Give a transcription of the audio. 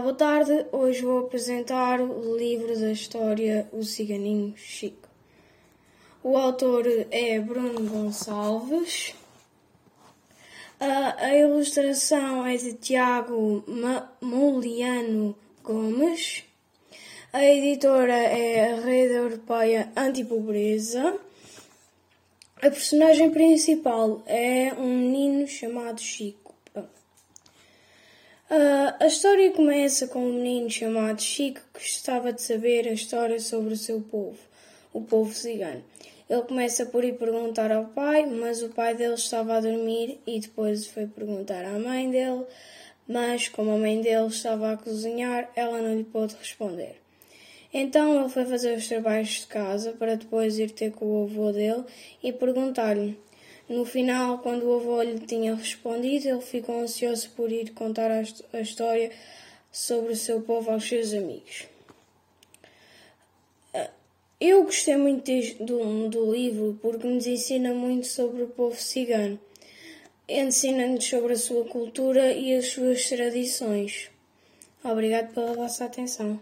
Boa tarde. Hoje vou apresentar o livro da história O Ciganinho Chico. O autor é Bruno Gonçalves. A, a ilustração é de Tiago Moliano Gomes. A editora é a Rede Europeia Antipobreza. A personagem principal é um menino chamado Chico. Uh, a história começa com um menino chamado Chico que gostava de saber a história sobre o seu povo, o povo cigano. Ele começa por ir perguntar ao pai, mas o pai dele estava a dormir e depois foi perguntar à mãe dele, mas como a mãe dele estava a cozinhar, ela não lhe pôde responder. Então ele foi fazer os trabalhos de casa para depois ir ter com o avô dele e perguntar-lhe no final, quando o avô lhe tinha respondido, ele ficou ansioso por ir contar a história sobre o seu povo aos seus amigos. Ah, eu gostei muito do, do livro porque nos ensina muito sobre o povo cigano. Ensina-nos sobre a sua cultura e as suas tradições. Obrigado pela vossa atenção.